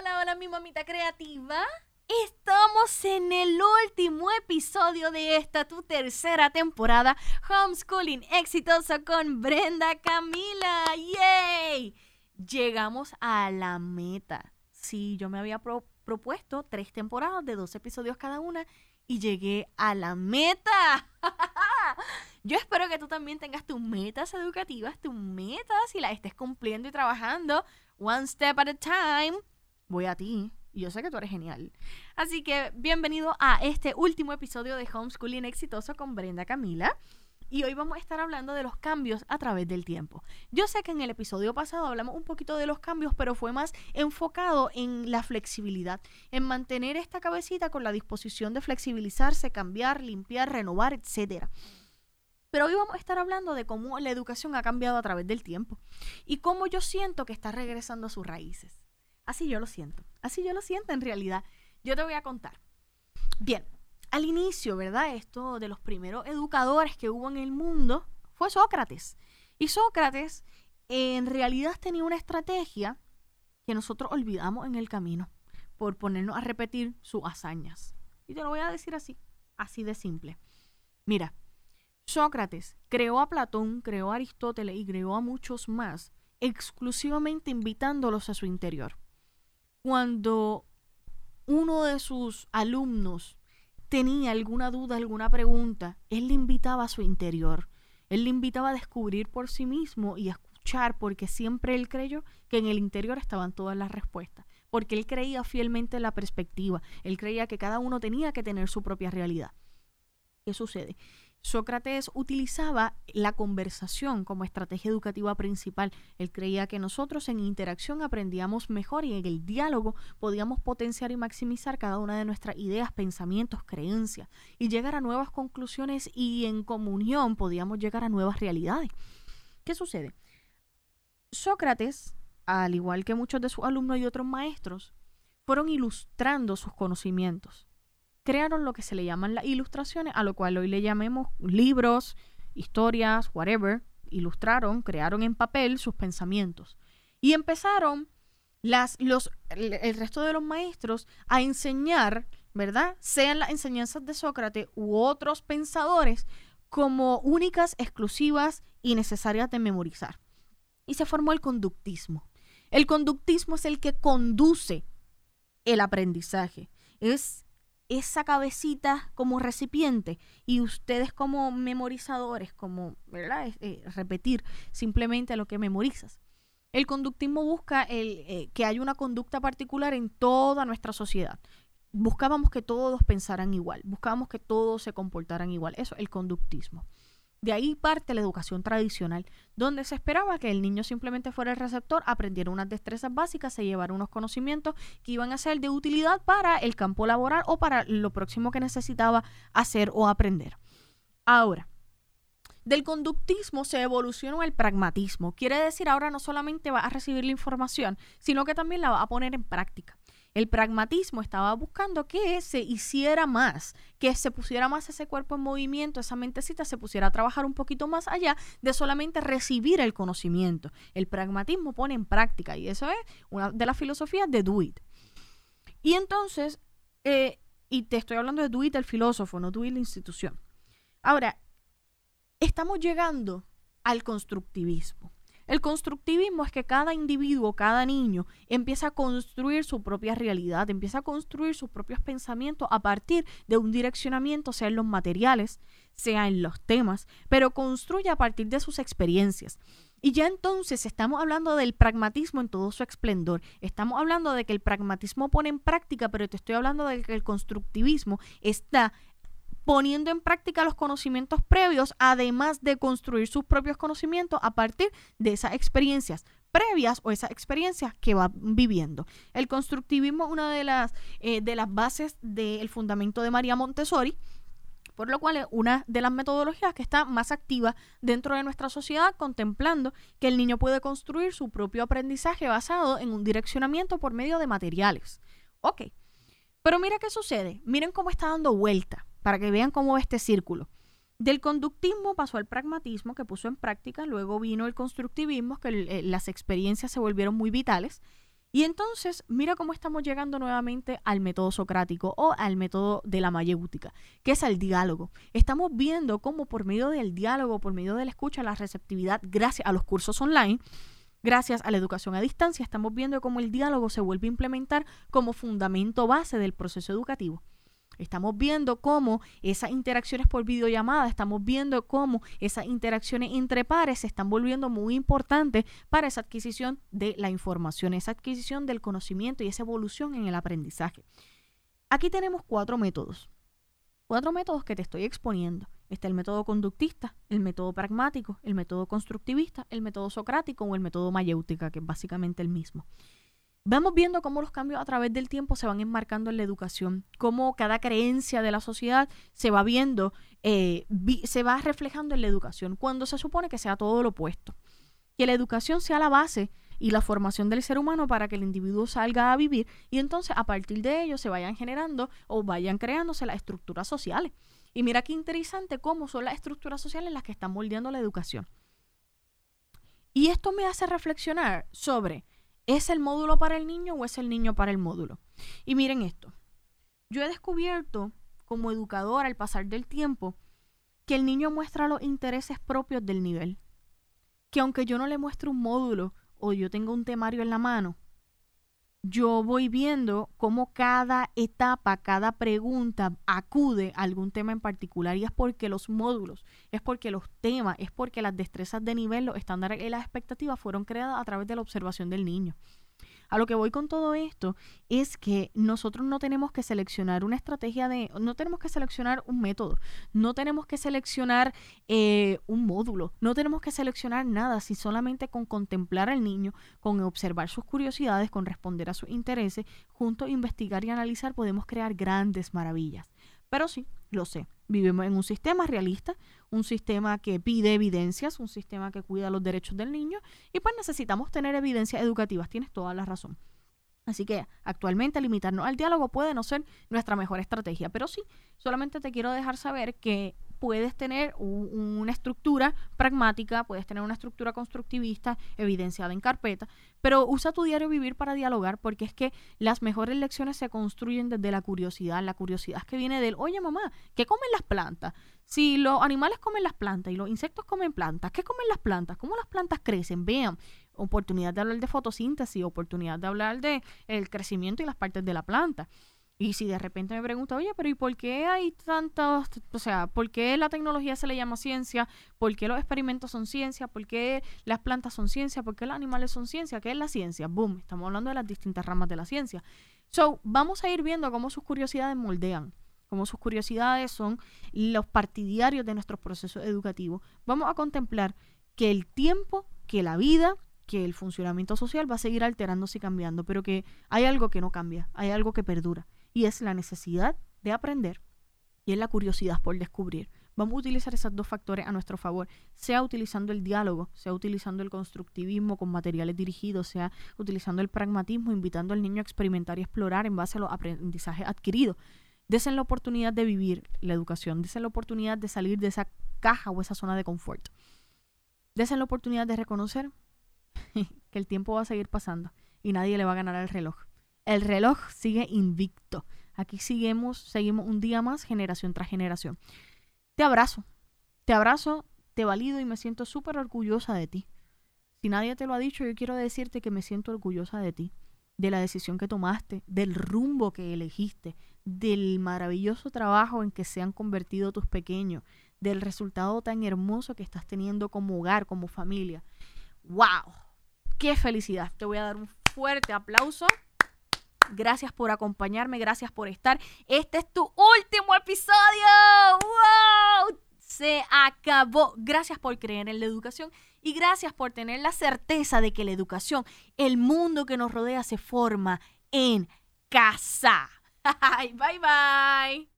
Hola, hola mi mamita creativa. Estamos en el último episodio de esta tu tercera temporada Homeschooling exitoso con Brenda Camila. ¡Yay! Llegamos a la meta. Sí, yo me había propuesto tres temporadas de dos episodios cada una y llegué a la meta. Yo espero que tú también tengas tus metas educativas, tus metas y las estés cumpliendo y trabajando one step at a time. Voy a ti. Yo sé que tú eres genial. Así que bienvenido a este último episodio de Homeschooling Exitoso con Brenda Camila. Y hoy vamos a estar hablando de los cambios a través del tiempo. Yo sé que en el episodio pasado hablamos un poquito de los cambios, pero fue más enfocado en la flexibilidad, en mantener esta cabecita con la disposición de flexibilizarse, cambiar, limpiar, renovar, etcétera. Pero hoy vamos a estar hablando de cómo la educación ha cambiado a través del tiempo y cómo yo siento que está regresando a sus raíces. Así yo lo siento, así yo lo siento en realidad. Yo te voy a contar. Bien, al inicio, ¿verdad? Esto de los primeros educadores que hubo en el mundo fue Sócrates. Y Sócrates en realidad tenía una estrategia que nosotros olvidamos en el camino por ponernos a repetir sus hazañas. Y te lo voy a decir así, así de simple. Mira, Sócrates creó a Platón, creó a Aristóteles y creó a muchos más, exclusivamente invitándolos a su interior. Cuando uno de sus alumnos tenía alguna duda, alguna pregunta, él le invitaba a su interior. Él le invitaba a descubrir por sí mismo y a escuchar, porque siempre él creyó que en el interior estaban todas las respuestas, porque él creía fielmente en la perspectiva, él creía que cada uno tenía que tener su propia realidad. ¿Qué sucede? Sócrates utilizaba la conversación como estrategia educativa principal. Él creía que nosotros en interacción aprendíamos mejor y en el diálogo podíamos potenciar y maximizar cada una de nuestras ideas, pensamientos, creencias y llegar a nuevas conclusiones y en comunión podíamos llegar a nuevas realidades. ¿Qué sucede? Sócrates, al igual que muchos de sus alumnos y otros maestros, fueron ilustrando sus conocimientos crearon lo que se le llaman las ilustraciones, a lo cual hoy le llamemos libros, historias, whatever. Ilustraron, crearon en papel sus pensamientos. Y empezaron las, los, el, resto de los maestros a enseñar, ¿verdad? Sean las enseñanzas de Sócrates u otros pensadores como únicas, exclusivas y necesarias de memorizar. Y se formó el conductismo. El conductismo es el que conduce el aprendizaje. Es esa cabecita como recipiente y ustedes como memorizadores, como, ¿verdad? Eh, repetir simplemente lo que memorizas. El conductismo busca el, eh, que haya una conducta particular en toda nuestra sociedad. Buscábamos que todos pensaran igual, buscábamos que todos se comportaran igual. Eso, el conductismo. De ahí parte la educación tradicional, donde se esperaba que el niño simplemente fuera el receptor, aprendiera unas destrezas básicas, se llevara unos conocimientos que iban a ser de utilidad para el campo laboral o para lo próximo que necesitaba hacer o aprender. Ahora, del conductismo se evolucionó el pragmatismo. Quiere decir ahora no solamente va a recibir la información, sino que también la va a poner en práctica. El pragmatismo estaba buscando que se hiciera más, que se pusiera más ese cuerpo en movimiento, esa mentecita se pusiera a trabajar un poquito más allá de solamente recibir el conocimiento. El pragmatismo pone en práctica y eso es una de las filosofías de Do Y entonces, eh, y te estoy hablando de Do el filósofo, no Do la institución. Ahora, estamos llegando al constructivismo. El constructivismo es que cada individuo, cada niño, empieza a construir su propia realidad, empieza a construir sus propios pensamientos a partir de un direccionamiento, sea en los materiales, sea en los temas, pero construye a partir de sus experiencias. Y ya entonces estamos hablando del pragmatismo en todo su esplendor. Estamos hablando de que el pragmatismo pone en práctica, pero te estoy hablando de que el constructivismo está poniendo en práctica los conocimientos previos, además de construir sus propios conocimientos a partir de esas experiencias previas o esas experiencias que va viviendo. El constructivismo es una de las, eh, de las bases del fundamento de María Montessori, por lo cual es una de las metodologías que está más activa dentro de nuestra sociedad, contemplando que el niño puede construir su propio aprendizaje basado en un direccionamiento por medio de materiales. Ok, pero mira qué sucede, miren cómo está dando vuelta para que vean cómo este círculo. Del conductismo pasó al pragmatismo que puso en práctica, luego vino el constructivismo, que eh, las experiencias se volvieron muy vitales, Y entonces, mira cómo estamos llegando nuevamente al método socrático o al método de la mayéutica, que es el diálogo. Estamos viendo cómo por medio del diálogo, por medio de la escucha, la receptividad, gracias a los cursos online, gracias a la educación a distancia, estamos viendo cómo el diálogo se vuelve a implementar como fundamento base del proceso educativo. Estamos viendo cómo esas interacciones por videollamada, estamos viendo cómo esas interacciones entre pares se están volviendo muy importantes para esa adquisición de la información, esa adquisición del conocimiento y esa evolución en el aprendizaje. Aquí tenemos cuatro métodos. Cuatro métodos que te estoy exponiendo. Está el método conductista, el método pragmático, el método constructivista, el método socrático o el método mayéutica, que es básicamente el mismo. Vamos viendo cómo los cambios a través del tiempo se van enmarcando en la educación, cómo cada creencia de la sociedad se va viendo, eh, se va reflejando en la educación, cuando se supone que sea todo lo opuesto. Que la educación sea la base y la formación del ser humano para que el individuo salga a vivir y entonces a partir de ello se vayan generando o vayan creándose las estructuras sociales. Y mira qué interesante cómo son las estructuras sociales las que están moldeando la educación. Y esto me hace reflexionar sobre ¿Es el módulo para el niño o es el niño para el módulo? Y miren esto. Yo he descubierto como educador al pasar del tiempo que el niño muestra los intereses propios del nivel. Que aunque yo no le muestre un módulo o yo tenga un temario en la mano, yo voy viendo cómo cada etapa, cada pregunta acude a algún tema en particular y es porque los módulos, es porque los temas, es porque las destrezas de nivel, los estándares y las expectativas fueron creadas a través de la observación del niño. A lo que voy con todo esto es que nosotros no tenemos que seleccionar una estrategia de, no tenemos que seleccionar un método, no tenemos que seleccionar eh, un módulo, no tenemos que seleccionar nada, si solamente con contemplar al niño, con observar sus curiosidades, con responder a sus intereses, junto a investigar y analizar podemos crear grandes maravillas. Pero sí, lo sé, vivimos en un sistema realista, un sistema que pide evidencias, un sistema que cuida los derechos del niño y pues necesitamos tener evidencias educativas, tienes toda la razón. Así que actualmente limitarnos al diálogo puede no ser nuestra mejor estrategia, pero sí, solamente te quiero dejar saber que puedes tener una estructura pragmática, puedes tener una estructura constructivista evidenciada en carpeta, pero usa tu diario vivir para dialogar porque es que las mejores lecciones se construyen desde la curiosidad, la curiosidad que viene del, oye mamá, ¿qué comen las plantas? Si los animales comen las plantas y los insectos comen plantas, ¿qué comen las plantas? ¿Cómo las plantas crecen? Vean, oportunidad de hablar de fotosíntesis, oportunidad de hablar de el crecimiento y las partes de la planta. Y si de repente me pregunta, oye, pero ¿y por qué hay tantos, o sea, por qué la tecnología se le llama ciencia? ¿Por qué los experimentos son ciencia? ¿Por qué las plantas son ciencia? ¿Por qué los animales son ciencia? ¿Qué es la ciencia? Boom, estamos hablando de las distintas ramas de la ciencia. So, vamos a ir viendo cómo sus curiosidades moldean, cómo sus curiosidades son los partidarios de nuestros procesos educativos. Vamos a contemplar que el tiempo, que la vida, que el funcionamiento social va a seguir alterándose y cambiando, pero que hay algo que no cambia, hay algo que perdura y es la necesidad de aprender y es la curiosidad por descubrir. Vamos a utilizar esos dos factores a nuestro favor, sea utilizando el diálogo, sea utilizando el constructivismo con materiales dirigidos, sea utilizando el pragmatismo, invitando al niño a experimentar y explorar en base a los aprendizajes adquiridos. Desen la oportunidad de vivir la educación, desen la oportunidad de salir de esa caja o esa zona de confort. Desen la oportunidad de reconocer que el tiempo va a seguir pasando y nadie le va a ganar al reloj. El reloj sigue invicto. Aquí seguimos, seguimos un día más, generación tras generación. Te abrazo, te abrazo, te valido y me siento súper orgullosa de ti. Si nadie te lo ha dicho, yo quiero decirte que me siento orgullosa de ti, de la decisión que tomaste, del rumbo que elegiste, del maravilloso trabajo en que se han convertido tus pequeños, del resultado tan hermoso que estás teniendo como hogar, como familia. ¡Wow! ¡Qué felicidad! Te voy a dar un fuerte aplauso. Gracias por acompañarme, gracias por estar. Este es tu último episodio. ¡Wow! Se acabó. Gracias por creer en la educación y gracias por tener la certeza de que la educación, el mundo que nos rodea, se forma en casa. bye bye.